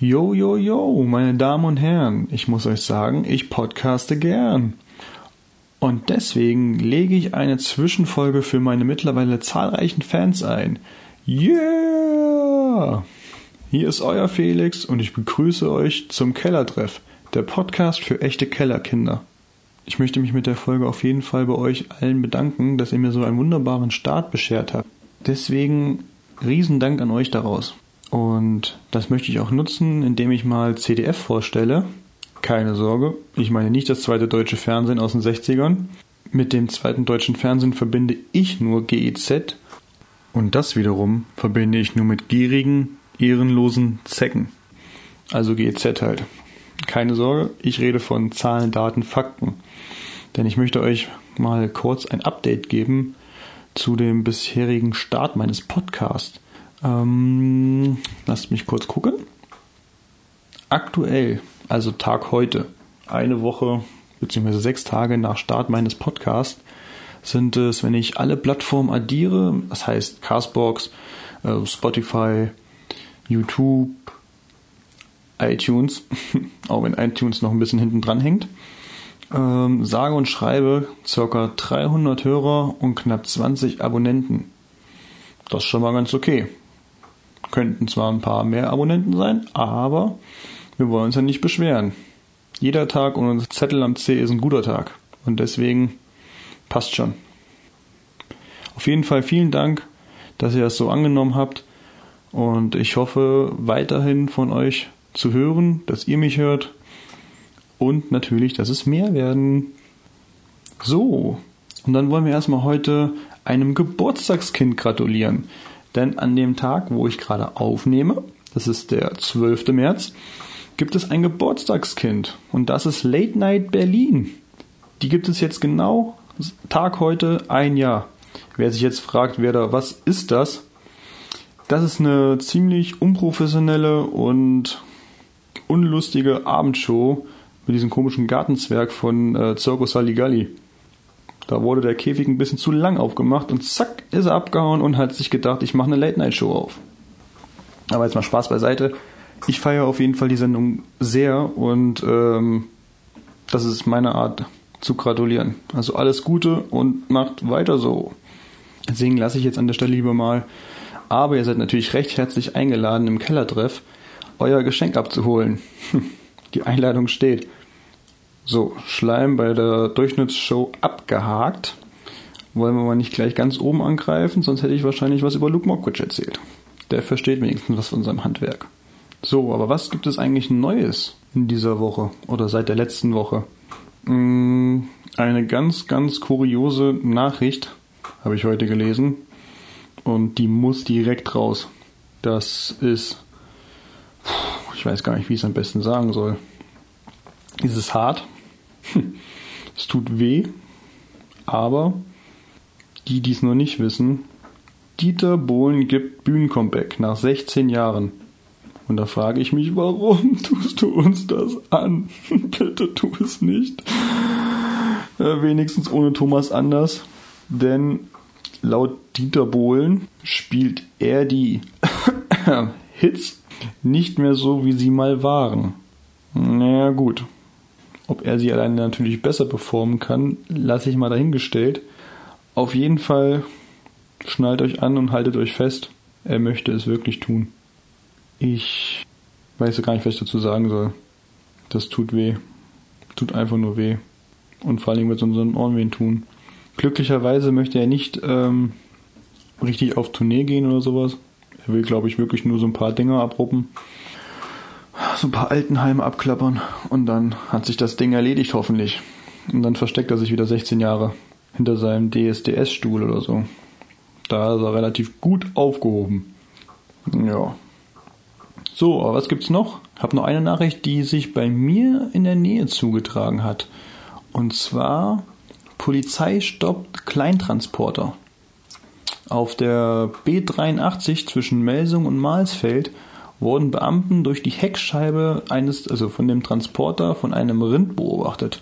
Yo, yo, yo, meine Damen und Herren, ich muss euch sagen, ich podcaste gern. Und deswegen lege ich eine Zwischenfolge für meine mittlerweile zahlreichen Fans ein. Yeah! Hier ist euer Felix und ich begrüße euch zum Kellertreff, der Podcast für echte Kellerkinder. Ich möchte mich mit der Folge auf jeden Fall bei euch allen bedanken, dass ihr mir so einen wunderbaren Start beschert habt. Deswegen Riesendank an euch daraus. Und das möchte ich auch nutzen, indem ich mal CDF vorstelle. Keine Sorge, ich meine nicht das zweite deutsche Fernsehen aus den 60ern. Mit dem zweiten deutschen Fernsehen verbinde ich nur GEZ und das wiederum verbinde ich nur mit gierigen, ehrenlosen Zecken. Also GEZ halt. Keine Sorge, ich rede von Zahlen, Daten, Fakten. Denn ich möchte euch mal kurz ein Update geben zu dem bisherigen Start meines Podcasts. Ähm, lasst mich kurz gucken. Aktuell, also Tag heute, eine Woche bzw. sechs Tage nach Start meines Podcasts, sind es, wenn ich alle Plattformen addiere, das heißt Castbox, äh, Spotify, YouTube, iTunes, auch wenn iTunes noch ein bisschen hinten dran hängt, ähm, sage und schreibe ca. 300 Hörer und knapp 20 Abonnenten. Das ist schon mal ganz okay. Könnten zwar ein paar mehr Abonnenten sein, aber wir wollen uns ja nicht beschweren. Jeder Tag und unser Zettel am C ist ein guter Tag. Und deswegen passt schon. Auf jeden Fall vielen Dank, dass ihr das so angenommen habt. Und ich hoffe weiterhin von euch zu hören, dass ihr mich hört. Und natürlich, dass es mehr werden. So. Und dann wollen wir erstmal heute einem Geburtstagskind gratulieren. Denn an dem Tag, wo ich gerade aufnehme, das ist der 12. März, gibt es ein Geburtstagskind. Und das ist Late Night Berlin. Die gibt es jetzt genau Tag heute ein Jahr. Wer sich jetzt fragt, wer da, was ist das? Das ist eine ziemlich unprofessionelle und unlustige Abendshow mit diesem komischen Gartenzwerg von äh, Circus Saligalli. Da wurde der Käfig ein bisschen zu lang aufgemacht und zack ist er abgehauen und hat sich gedacht, ich mache eine Late-Night-Show auf. Aber jetzt mal Spaß beiseite. Ich feiere auf jeden Fall die Sendung sehr und ähm, das ist meine Art zu gratulieren. Also alles Gute und macht weiter so. Deswegen lasse ich jetzt an der Stelle lieber mal. Aber ihr seid natürlich recht herzlich eingeladen im Kellertreff euer Geschenk abzuholen. Die Einladung steht. So, Schleim bei der Durchschnittsshow abgehakt. Wollen wir mal nicht gleich ganz oben angreifen, sonst hätte ich wahrscheinlich was über Luke Mockridge erzählt. Der versteht wenigstens was von seinem Handwerk. So, aber was gibt es eigentlich Neues in dieser Woche oder seit der letzten Woche? Hm, eine ganz, ganz kuriose Nachricht habe ich heute gelesen und die muss direkt raus. Das ist, ich weiß gar nicht, wie ich es am besten sagen soll. Ist es hart? Es tut weh, aber die, die es noch nicht wissen, Dieter Bohlen gibt Bühnencomeback nach 16 Jahren. Und da frage ich mich, warum tust du uns das an? Bitte tu es nicht. Äh, wenigstens ohne Thomas Anders. Denn laut Dieter Bohlen spielt er die Hits nicht mehr so, wie sie mal waren. Naja, gut. Ob er sie alleine natürlich besser performen kann, lasse ich mal dahingestellt. Auf jeden Fall schnallt euch an und haltet euch fest. Er möchte es wirklich tun. Ich weiß gar nicht, was ich dazu sagen soll. Das tut weh. Tut einfach nur weh. Und vor allem wird es unseren Ohren weh tun. Glücklicherweise möchte er nicht ähm, richtig auf Tournee gehen oder sowas. Er will, glaube ich, wirklich nur so ein paar Dinger abruppen so ein paar Altenheime abklappern und dann hat sich das Ding erledigt hoffentlich. Und dann versteckt er sich wieder 16 Jahre hinter seinem DSDS-Stuhl oder so. Da ist er relativ gut aufgehoben. Ja. So, aber was gibt's noch? Hab noch eine Nachricht, die sich bei mir in der Nähe zugetragen hat. Und zwar Polizei stoppt Kleintransporter. Auf der B83 zwischen Melsung und Mahlsfeld wurden Beamten durch die Heckscheibe eines, also von dem Transporter von einem Rind beobachtet.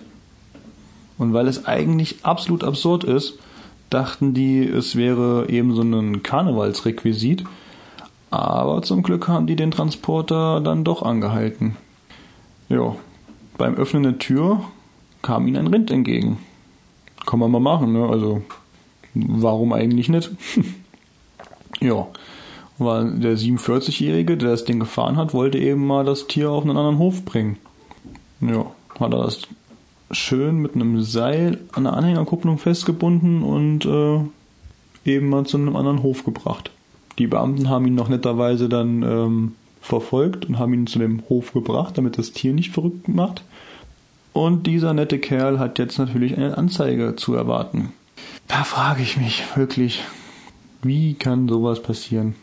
Und weil es eigentlich absolut absurd ist, dachten die, es wäre eben so ein Karnevalsrequisit. Aber zum Glück haben die den Transporter dann doch angehalten. Ja, beim Öffnen der Tür kam ihnen ein Rind entgegen. Kann man mal machen, ne? Also, warum eigentlich nicht? ja, war der 47-Jährige, der das Ding gefahren hat, wollte eben mal das Tier auf einen anderen Hof bringen. Ja, hat er das schön mit einem Seil an der Anhängerkupplung festgebunden und äh, eben mal zu einem anderen Hof gebracht. Die Beamten haben ihn noch netterweise dann ähm, verfolgt und haben ihn zu dem Hof gebracht, damit das Tier nicht verrückt macht. Und dieser nette Kerl hat jetzt natürlich eine Anzeige zu erwarten. Da frage ich mich wirklich, wie kann sowas passieren?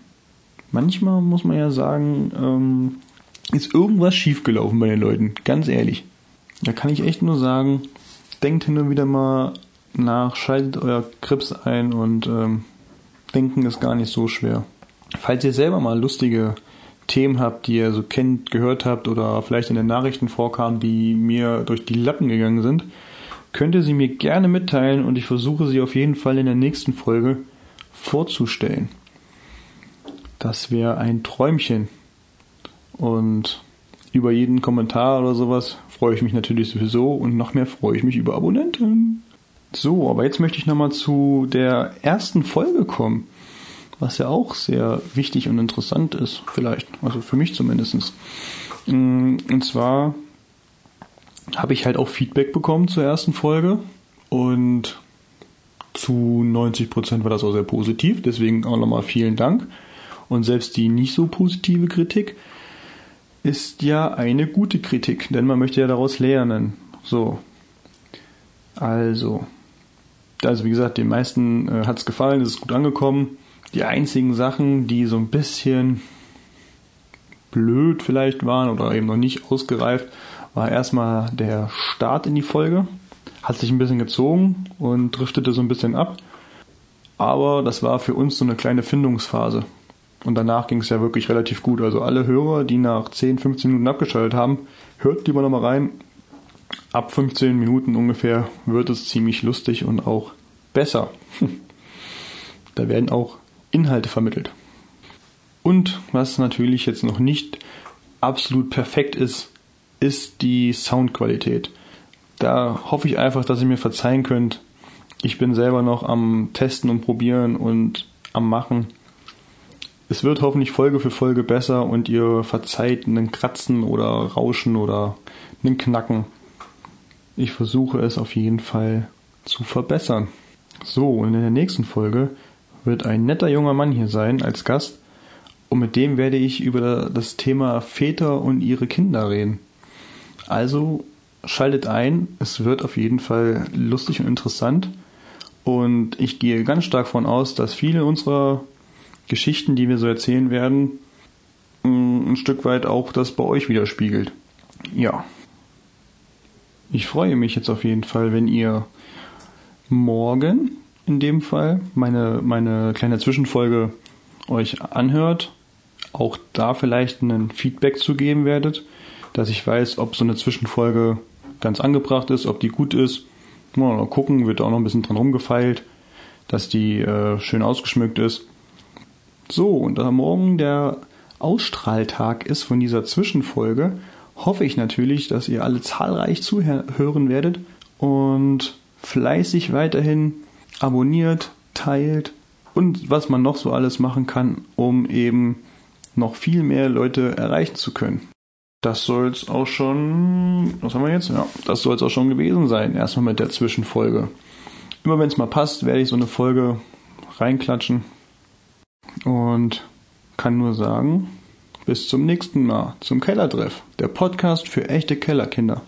Manchmal muss man ja sagen, ähm, ist irgendwas schiefgelaufen bei den Leuten, ganz ehrlich. Da kann ich echt nur sagen, denkt hin und wieder mal nach, schaltet euer Krips ein und ähm, denken ist gar nicht so schwer. Falls ihr selber mal lustige Themen habt, die ihr so kennt, gehört habt oder vielleicht in den Nachrichten vorkamen, die mir durch die Lappen gegangen sind, könnt ihr sie mir gerne mitteilen und ich versuche sie auf jeden Fall in der nächsten Folge vorzustellen. Das wäre ein Träumchen. Und über jeden Kommentar oder sowas freue ich mich natürlich sowieso und noch mehr freue ich mich über Abonnenten. So, aber jetzt möchte ich nochmal zu der ersten Folge kommen, was ja auch sehr wichtig und interessant ist, vielleicht, also für mich zumindest. Mm, und zwar habe ich halt auch Feedback bekommen zur ersten Folge und zu 90% war das auch sehr positiv, deswegen auch nochmal vielen Dank. Und selbst die nicht so positive Kritik ist ja eine gute Kritik, denn man möchte ja daraus lernen. So. Also. Also wie gesagt, den meisten äh, hat es gefallen, es ist gut angekommen. Die einzigen Sachen, die so ein bisschen blöd vielleicht waren oder eben noch nicht ausgereift, war erstmal der Start in die Folge. Hat sich ein bisschen gezogen und driftete so ein bisschen ab. Aber das war für uns so eine kleine Findungsphase. Und danach ging es ja wirklich relativ gut. Also alle Hörer, die nach 10, 15 Minuten abgeschaltet haben, hört lieber nochmal rein. Ab 15 Minuten ungefähr wird es ziemlich lustig und auch besser. da werden auch Inhalte vermittelt. Und was natürlich jetzt noch nicht absolut perfekt ist, ist die Soundqualität. Da hoffe ich einfach, dass ihr mir verzeihen könnt. Ich bin selber noch am Testen und Probieren und am Machen. Es wird hoffentlich Folge für Folge besser und ihr verzeiht einen Kratzen oder Rauschen oder einen Knacken. Ich versuche es auf jeden Fall zu verbessern. So, und in der nächsten Folge wird ein netter junger Mann hier sein als Gast und mit dem werde ich über das Thema Väter und ihre Kinder reden. Also schaltet ein, es wird auf jeden Fall lustig und interessant und ich gehe ganz stark davon aus, dass viele unserer Geschichten, die wir so erzählen werden, mm, ein Stück weit auch das bei euch widerspiegelt. Ja. Ich freue mich jetzt auf jeden Fall, wenn ihr morgen in dem Fall meine, meine kleine Zwischenfolge euch anhört, auch da vielleicht ein Feedback zu geben werdet, dass ich weiß, ob so eine Zwischenfolge ganz angebracht ist, ob die gut ist. Mal gucken, wird auch noch ein bisschen dran rumgefeilt, dass die äh, schön ausgeschmückt ist. So, und da morgen der Ausstrahltag ist von dieser Zwischenfolge, hoffe ich natürlich, dass ihr alle zahlreich zuhören werdet und fleißig weiterhin abonniert, teilt und was man noch so alles machen kann, um eben noch viel mehr Leute erreichen zu können. Das soll es auch schon, was haben wir jetzt? Ja, das soll es auch schon gewesen sein, erstmal mit der Zwischenfolge. Immer wenn es mal passt, werde ich so eine Folge reinklatschen. Und kann nur sagen, bis zum nächsten Mal zum Kellertreff, der Podcast für echte Kellerkinder.